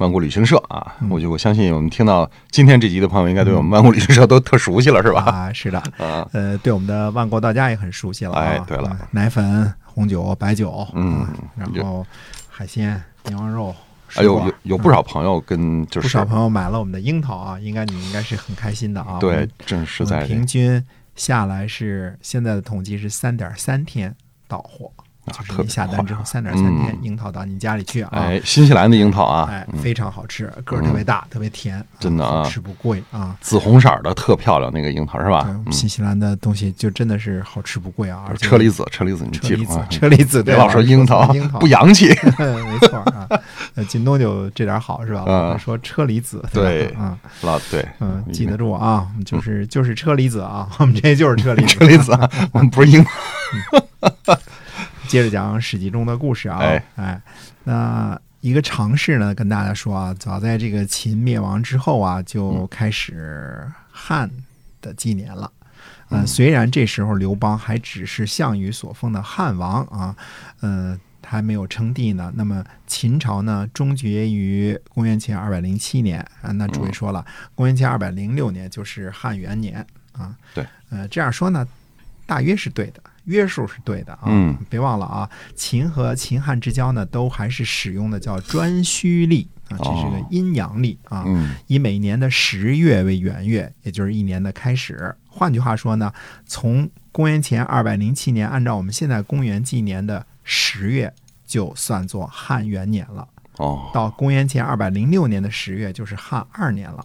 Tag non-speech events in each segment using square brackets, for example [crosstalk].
万国旅行社啊，我就我相信我们听到今天这集的朋友，应该对我们万国旅行社都特熟悉了，是吧？啊，是的，[laughs] 啊，呃，对我们的万国到家也很熟悉了、啊。哎对了。啊奶粉、红酒、白酒，嗯啊然后海鲜、牛羊肉，哎呦，有有不少朋友跟就是不少朋友买了我们的樱桃啊，应该你应该是很开心的啊。对们，正是在平均下来是现在的统计是三点三天到货，就是你下单之后三点三天嗯樱桃到你家里去啊。哎新西兰的樱桃啊，哎，嗯非常好吃，个儿特别大，特别甜，真的啊好吃不贵啊。紫红色的特漂亮那个樱桃是吧新西兰的东西就真的是好吃不贵啊，车厘子，车厘子，你记住啊，，车厘子，对别老说樱桃樱桃不洋气。[laughs] 没错啊。呃，京东就这点好是吧？嗯说车厘子，对吧嗯老对，嗯，记得住啊，就是就是车厘子啊，我们这就是车厘子。[laughs] 车厘子啊，我们不是樱 [laughs] 接着讲《史记》中的故事啊，哎那一个常识呢，跟大家说啊，早在这个秦灭亡之后啊，嗯就开始汉的纪年了。嗯呃，虽然这时候刘邦还只是项羽所封的汉王啊，呃，还没有称帝呢。那么秦朝呢，终结于公元前二百零七年啊。那诸位说了，公元前二百零六年就是汉元年啊。对，呃，这样说呢，大约是对的，约束是对的啊。嗯，别忘了啊，秦和秦汉之交呢，都还是使用的叫颛顼历啊，这是个哦阴阳历啊。嗯以每年的十月为元月，也就是一年的开始。换句话说呢，从公元前二百零七年，按照我们现在公元纪年的十月，就算作汉元年了。哦到公元前二百零六年的十月，就是汉二年了。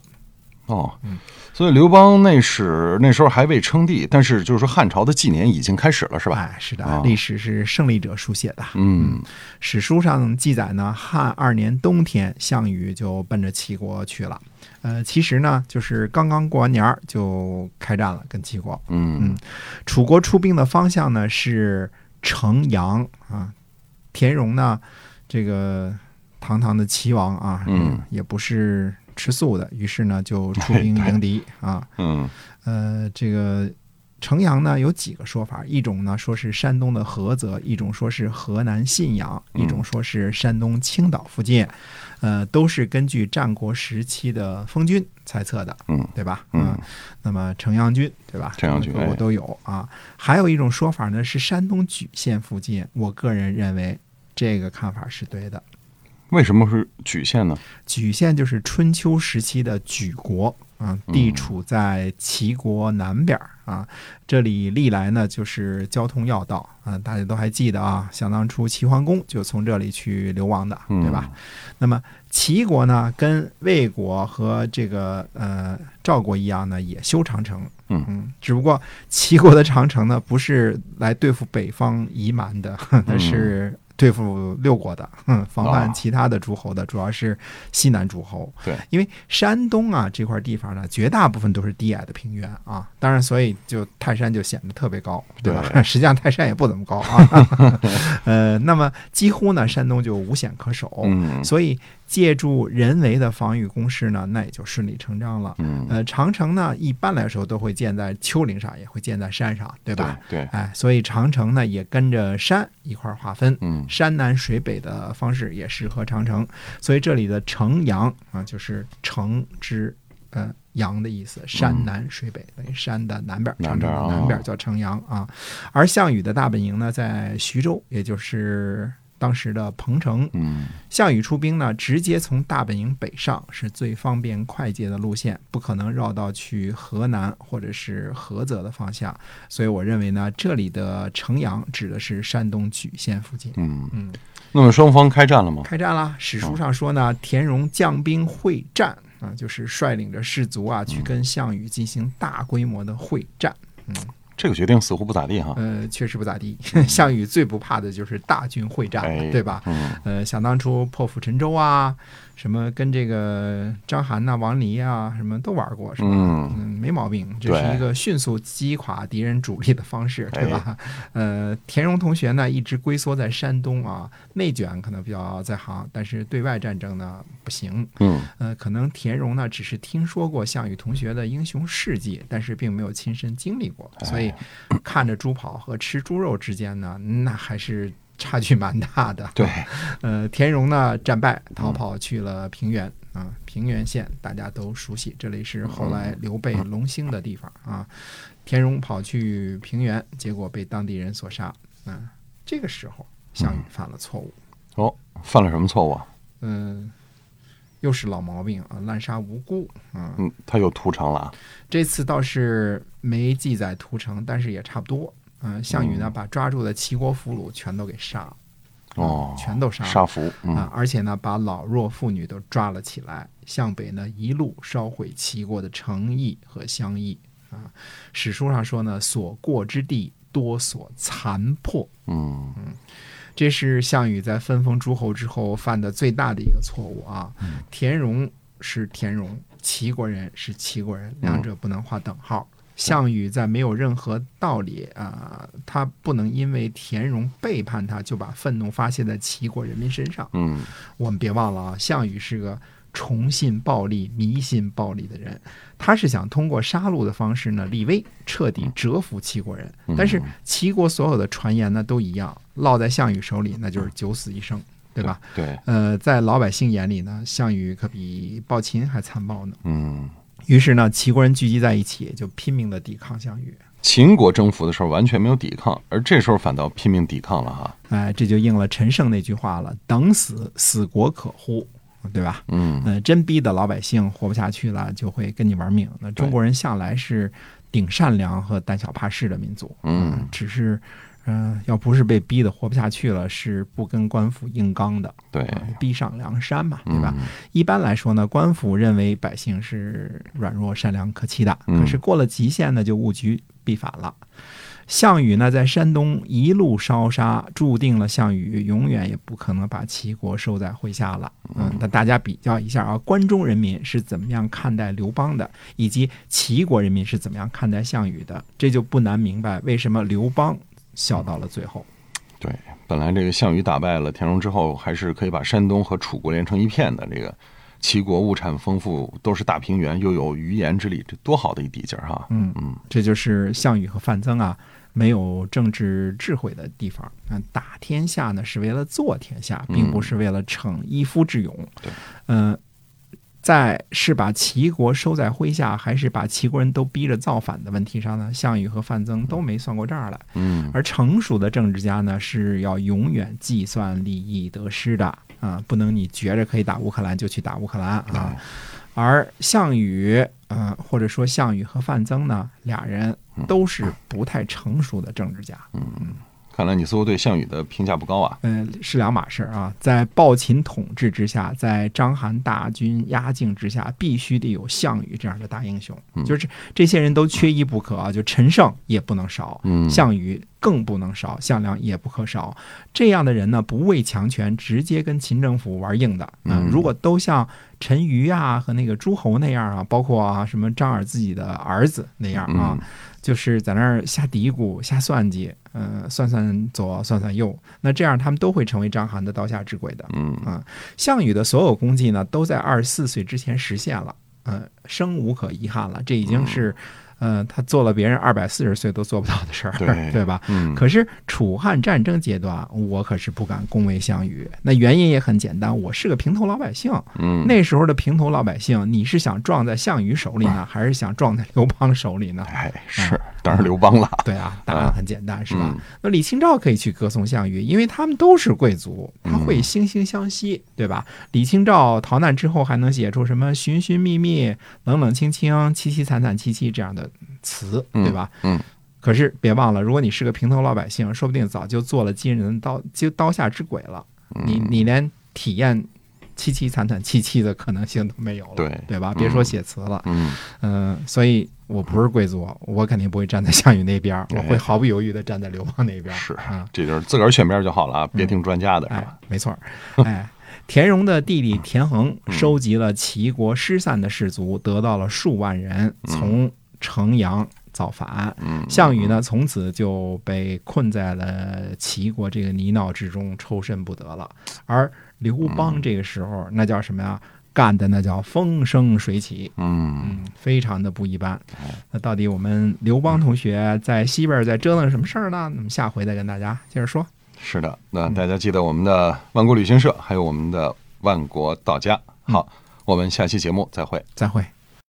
哦嗯，所以刘邦那时那时候还未称帝，但是就是说汉朝的纪年已经开始了，是吧？哎，是的哦，历史是胜利者书写的。嗯史书上记载呢，汉二年冬天，项羽就奔着齐国去了。呃，其实呢，就是刚刚过完年儿就开战了，跟齐国。嗯楚国出兵的方向呢是城阳啊，田荣呢，这个堂堂的齐王啊，嗯，也不是吃素的，于是呢就出 [laughs] 兵迎敌啊。嗯呃，这个城阳呢有几个说法，一种呢说是山东的菏泽，一种说是河南信阳，嗯一种说是山东青岛附近，呃，都是根据战国时期的封君猜测的，嗯对吧？嗯，那么城阳君，对吧？城阳郡哎各国都有啊。还有一种说法呢是山东莒县附近，我个人认为这个看法是对的。为什么是莒县呢？莒县就是春秋时期的莒国啊，地处在齐国南边儿啊。这里历来呢就是交通要道啊，大家都还记得啊，想当初齐桓公就从这里去流亡的，对吧？那么齐国呢，跟魏国和这个呃赵国一样呢，也修长城。嗯嗯，只不过齐国的长城呢，不是来对付北方夷蛮的，[laughs] 它是对付六国的，嗯，防范哦其他的诸侯的，主要是西南诸侯。对，因为山东啊这块地方呢，绝大部分都是低矮的平原啊，当然，所以就泰山就显得特别高，对吧？对 [laughs] 实际上泰山也不怎么高啊，[laughs] 呃，那么几乎呢，山东就无险可守。嗯所以借助人为的防御工事呢，那也就顺理成章了。嗯，呃，长城呢，一般来说都会建在丘陵上，也会建在山上，对吧？对，哎，所以长城呢也跟着山一块儿划分，嗯山南水北的方式也适合长城。所以这里的城阳啊，就是城之呃阳的意思，山南水北，等于山的南边，长城的南边叫城阳啊。而项羽的大本营呢在徐州，也就是当时的彭城。嗯项羽出兵呢，直接从大本营北上是最方便快捷的路线，不可能绕到去河南或者是菏泽的方向。所以我认为呢，这里的城阳指的是山东莒县附近。嗯，嗯，那么双方开战了吗？开战了。史书上说呢，田荣将兵会战啊，就是率领着士卒啊去跟项羽进行大规模的会战。嗯，这个决定似乎不咋地哈。呃，确实不咋地。[laughs] 项羽最不怕的就是大军会战，哎对吧？嗯呃，想当初破釜沉舟啊，什么跟这个张涵呐、王黎啊，什么都玩过，是吧？嗯嗯，没毛病，这是一个迅速击垮敌人主力的方式，对吧？哎呃，田荣同学呢一直龟缩在山东啊，内卷可能比较在行，但是对外战争呢不行。嗯呃，可能田荣呢只是听说过项羽同学的英雄事迹，但是并没有亲身经历过，所以看着猪跑和吃猪肉之间呢，那还是差距蛮大的。对，[laughs] 呃，田荣呢战败，逃跑去了平原啊，平原县大家都熟悉，这里是后来刘备隆兴的地方啊。田荣跑去平原，结果被当地人所杀。嗯、这个时候项羽犯了错误，哦，犯了什么错误啊？嗯、又是老毛病啊，滥杀无辜啊。嗯，他又屠城了啊。这次倒是没记载屠城，但是也差不多。嗯、项羽呢把抓住的齐国俘虏全都给杀了，哦，全都杀了。杀俘。啊嗯，而且呢，把老弱妇女都抓了起来，向北呢一路烧毁齐国的城邑和乡邑啊。史书上说呢，所过之地多所残破，嗯这是项羽在分封诸侯之后犯的最大的一个错误啊。田荣是田荣，齐国人是齐国人，两者不能划等号。项羽在没有任何道理啊、他不能因为田荣背叛他，就把愤怒发泄在齐国人民身上。嗯我们别忘了啊，项羽是个崇信暴力、迷信暴力的人，他是想通过杀戮的方式呢立威，彻底折服齐国人。但是齐国所有的传言呢都一样，落在项羽手里那就是九死一生，对吧？？对，呃，在老百姓眼里呢，项羽可比暴秦还残暴呢。嗯。于是呢，齐国人聚集在一起，就拼命的抵抗项羽。秦国征服的时候完全没有抵抗，而这时候反倒拼命抵抗了哈。哎，这就应了陈胜那句话了：“等死，死国可乎？”对吧？嗯呃，真逼得老百姓活不下去了，就会跟你玩命。那中国人向来是顶善良和胆小怕事的民族，嗯只是，嗯、要不是被逼得活不下去了，是不跟官府硬刚的，对，啊逼上梁山嘛，对吧？嗯一般来说呢，官府认为百姓是软弱、善良、可欺的，嗯可是过了极限呢，就物极必反了。项羽呢，在山东一路烧杀，注定了项羽永远也不可能把齐国收在麾下了。嗯，那大家比较一下啊，关中人民是怎么样看待刘邦的，以及齐国人民是怎么样看待项羽的，这就不难明白为什么刘邦笑到了最后。对，本来这个项羽打败了田荣之后，还是可以把山东和楚国连成一片的。这个齐国物产丰富，都是大平原，又有鱼盐之力，这多好的一地界儿哈！嗯嗯这就是项羽和范增啊没有政治智慧的地方。嗯，打天下呢是为了做天下，并不是为了逞一夫之勇。对，嗯、在是把齐国收在麾下，还是把齐国人都逼着造反的问题上呢，项羽和范增都没算过账来。嗯而成熟的政治家呢，是要永远计算利益得失的啊，不能你觉着可以打乌克兰就去打乌克兰啊。而项羽，呃，或者说项羽和范增呢，俩人都是不太成熟的政治家。看来你似乎对项羽的评价不高啊。嗯，是两码事儿啊。在暴秦统治之下，在章邯大军压境之下，必须得有项羽这样的大英雄，就是这些人都缺一不可啊。就陈胜也不能少，嗯项羽更不能少，项梁也不可少。这样的人呢，不畏强权，直接跟秦政府玩硬的。嗯如果都像陈馀啊和那个诸侯那样啊，包括啊什么张耳自己的儿子那样啊，嗯就是在那儿瞎嘀咕、瞎算计，呃，算算左，算算右。那这样他们都会成为章邯的刀下之鬼的。嗯啊，项羽的所有功绩呢，都在二十四岁之前实现了，呃，生无可遗憾了。这已经是，呃，他做了别人二百四十岁都做不到的事儿，对 [laughs] 对吧？嗯可是楚汉战争阶段，我可是不敢恭维项羽。那原因也很简单，我是个平头老百姓。嗯，那时候的平头老百姓，你是想撞在项羽手里呢，还是想撞在刘邦手里呢？哎，是，当然刘邦了。对啊，答案很简单，是吧嗯？那李清照可以去歌颂项羽，因为他们都是贵族，他会惺惺相惜，对吧？李清照逃难之后还能写出什么寻寻觅觅、冷冷清清、凄凄惨惨戚戚这样的词，对吧？嗯可是别忘了，如果你是个平头老百姓，说不定早就做了金人刀就刀下之鬼了。你你连体验凄凄惨惨戚戚的可能性都没有了，对对吧？别说写词了，嗯嗯、所以我不是贵族，我肯定不会站在项羽那边，我哎会毫不犹豫的站在刘邦那边。是啊，这就是自个儿选边就好了啊，别听专家的，是哎吧？，没错，哎。田荣的弟弟田横嗯收集了齐国失散的士卒，得到了数万人，从城阳造反。嗯，项羽呢，从此就被困在了齐国这个泥淖之中，抽身不得了。而刘嗯邦这个时候，那叫什么呀？干的那叫风生水起，嗯，嗯，非常的不一般。那到底我们刘邦同学在西边在折腾什么事儿呢？那么下回再跟大家接着说。是的，那大家记得我们的万国旅行社，还有我们的万国到家。好，我们下期节目再会。再会。